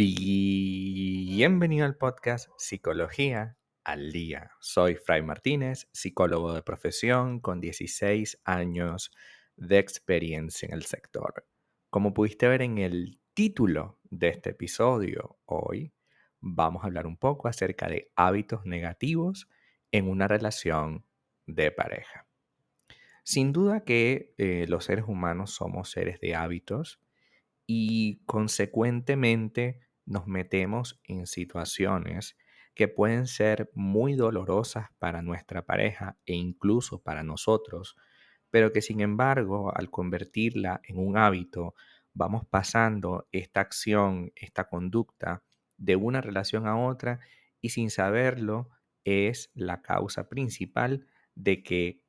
Bienvenido al podcast Psicología al Día. Soy Fray Martínez, psicólogo de profesión con 16 años de experiencia en el sector. Como pudiste ver en el título de este episodio, hoy vamos a hablar un poco acerca de hábitos negativos en una relación de pareja. Sin duda que eh, los seres humanos somos seres de hábitos y consecuentemente nos metemos en situaciones que pueden ser muy dolorosas para nuestra pareja e incluso para nosotros, pero que sin embargo al convertirla en un hábito vamos pasando esta acción, esta conducta de una relación a otra y sin saberlo es la causa principal de que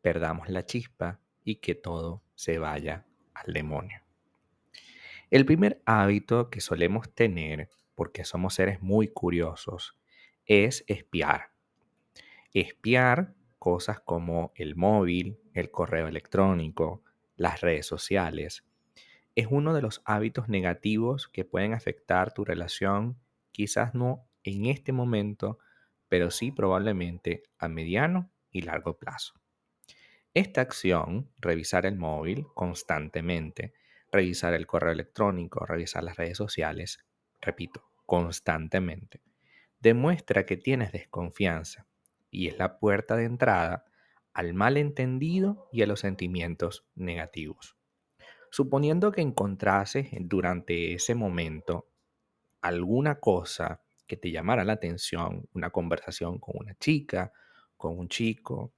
perdamos la chispa y que todo se vaya al demonio. El primer hábito que solemos tener, porque somos seres muy curiosos, es espiar. Espiar cosas como el móvil, el correo electrónico, las redes sociales. Es uno de los hábitos negativos que pueden afectar tu relación, quizás no en este momento, pero sí probablemente a mediano y largo plazo. Esta acción, revisar el móvil constantemente, revisar el correo electrónico, revisar las redes sociales, repito, constantemente, demuestra que tienes desconfianza y es la puerta de entrada al malentendido y a los sentimientos negativos. Suponiendo que encontrases durante ese momento alguna cosa que te llamara la atención, una conversación con una chica, con un chico,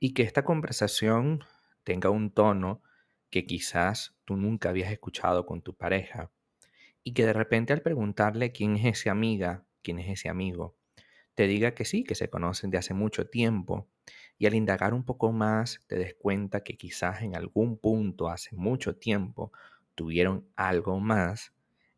y que esta conversación tenga un tono que quizás tú nunca habías escuchado con tu pareja y que de repente al preguntarle quién es esa amiga, quién es ese amigo, te diga que sí, que se conocen de hace mucho tiempo y al indagar un poco más te des cuenta que quizás en algún punto hace mucho tiempo tuvieron algo más,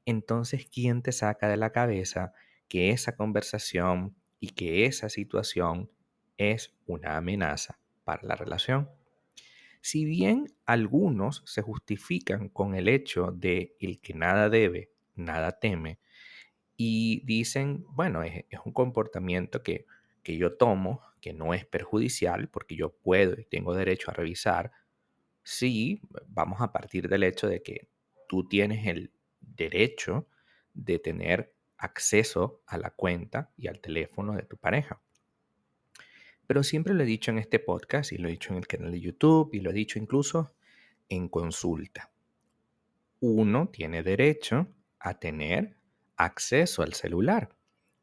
entonces ¿quién te saca de la cabeza que esa conversación y que esa situación es una amenaza para la relación? Si bien algunos se justifican con el hecho de el que nada debe, nada teme, y dicen, bueno, es, un comportamiento que, que yo tomo, que no es perjudicial, porque yo puedo y tengo derecho a revisar, sí, vamos a partir del hecho de que tú tienes el derecho de tener acceso a la cuenta y al teléfono de tu pareja. Pero siempre lo he dicho en este podcast y lo he dicho en el canal de YouTube y lo he dicho incluso en consulta. Uno tiene derecho a tener acceso al celular,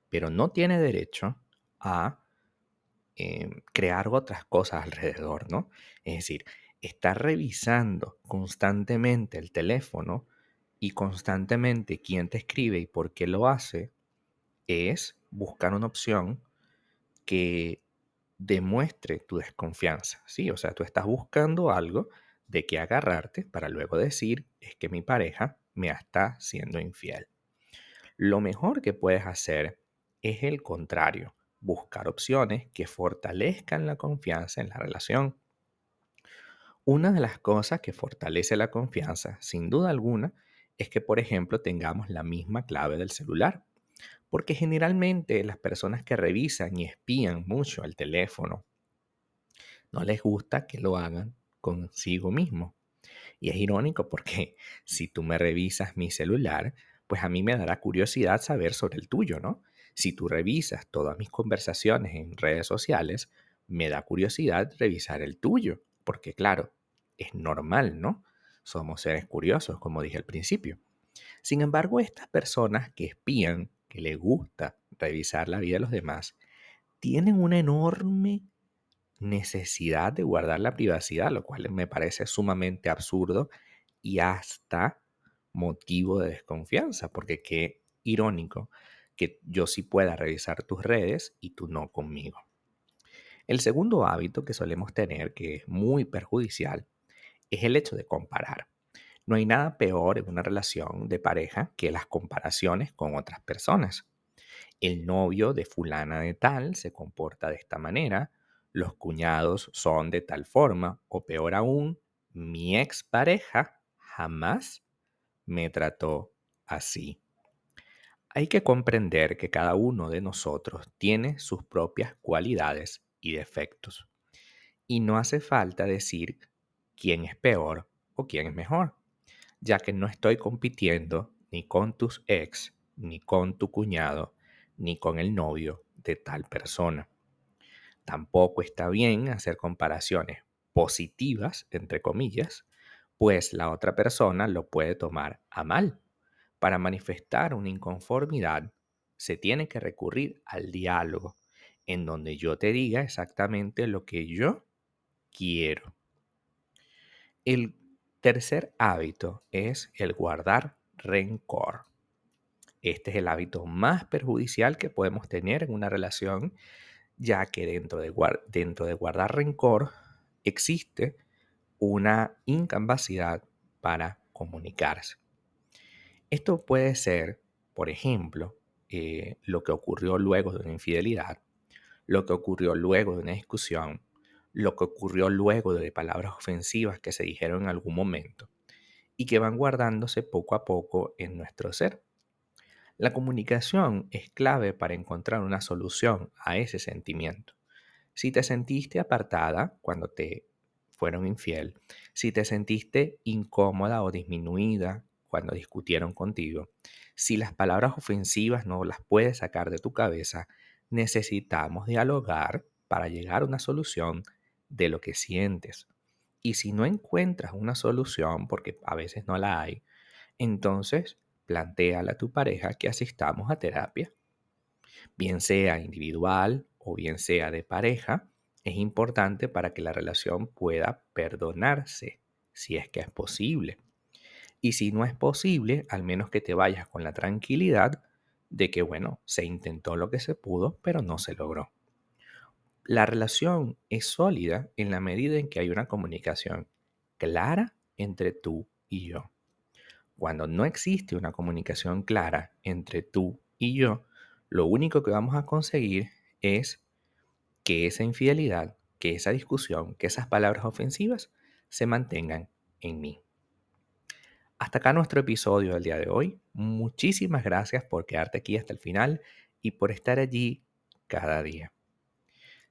pero no tiene derecho a em, crear otras cosas alrededor, ¿no? Es decir, estar revisando constantemente el teléfono y constantemente quién te escribe y por qué lo hace es buscar una opción que demuestre tu desconfianza, ¿sí? O sea, tú estás buscando algo de que agarrarte para luego decir, es que mi pareja me está siendo infiel. Lo mejor que puedes hacer es el contrario, buscar opciones que fortalezcan la confianza en la relación. Una de las cosas que fortalece la confianza, sin duda alguna, es que, por ejemplo, tengamos la misma clave del celular. Porque generalmente las personas que revisan y espían mucho el teléfono, no les gusta que lo hagan consigo mismo. Y es irónico porque si tú me revisas mi celular, pues a mí me dará curiosidad saber sobre el tuyo, ¿no? Si tú revisas todas mis conversaciones en redes sociales, me da curiosidad revisar el tuyo, porque claro, es normal, ¿no? Somos seres curiosos, como dije al principio. Sin embargo, estas personas que espían que le gusta revisar la vida de los demás, tienen una enorme necesidad de guardar la privacidad, lo cual me parece sumamente absurdo y hasta motivo de desconfianza, porque qué irónico que yo sí pueda revisar tus redes y tú no conmigo. El segundo hábito que solemos tener, que es muy perjudicial, es el hecho de comparar. No hay nada peor en una relación de pareja que las comparaciones con otras personas. El novio de fulana de tal se comporta de esta manera, los cuñados son de tal forma, o peor aún, mi expareja jamás me trató así. Hay que comprender que cada uno de nosotros tiene sus propias cualidades y defectos. Y no hace falta decir quién es peor o quién es mejor, ya que no estoy compitiendo ni con tus ex, ni con tu cuñado, ni con el novio de tal persona. Tampoco está bien hacer comparaciones positivas, entre comillas, pues la otra persona lo puede tomar a mal. Para manifestar una inconformidad, se tiene que recurrir al diálogo, en donde yo te diga exactamente lo que yo quiero. El tercer hábito es el guardar rencor. Este es el hábito más perjudicial que podemos tener en una relación, ya que dentro de, dentro de guardar rencor existe una incapacidad para comunicarse. Esto puede ser, por ejemplo, eh, lo que ocurrió luego de una infidelidad, lo que ocurrió luego de una discusión, lo que ocurrió luego de palabras ofensivas que se dijeron en algún momento y que van guardándose poco a poco en nuestro ser. La comunicación es clave para encontrar una solución a ese sentimiento. Si te sentiste apartada cuando te fueron infiel, si te sentiste incómoda o disminuida cuando discutieron contigo, si las palabras ofensivas no las puedes sacar de tu cabeza, necesitamos dialogar para llegar a una solución de lo que sientes. Y si no encuentras una solución, porque a veces no la hay, entonces planteale a tu pareja que asistamos a terapia. Bien sea individual o bien sea de pareja, es importante para que la relación pueda perdonarse, si es que es posible. Y si no es posible, al menos que te vayas con la tranquilidad de que, bueno, se intentó lo que se pudo, pero no se logró. La relación es sólida en la medida en que hay una comunicación clara entre tú y yo. Cuando no existe una comunicación clara entre tú y yo, lo único que vamos a conseguir es que esa infidelidad, que esa discusión, que esas palabras ofensivas se mantengan en mí. Hasta acá nuestro episodio del día de hoy. Muchísimas gracias por quedarte aquí hasta el final y por estar allí cada día.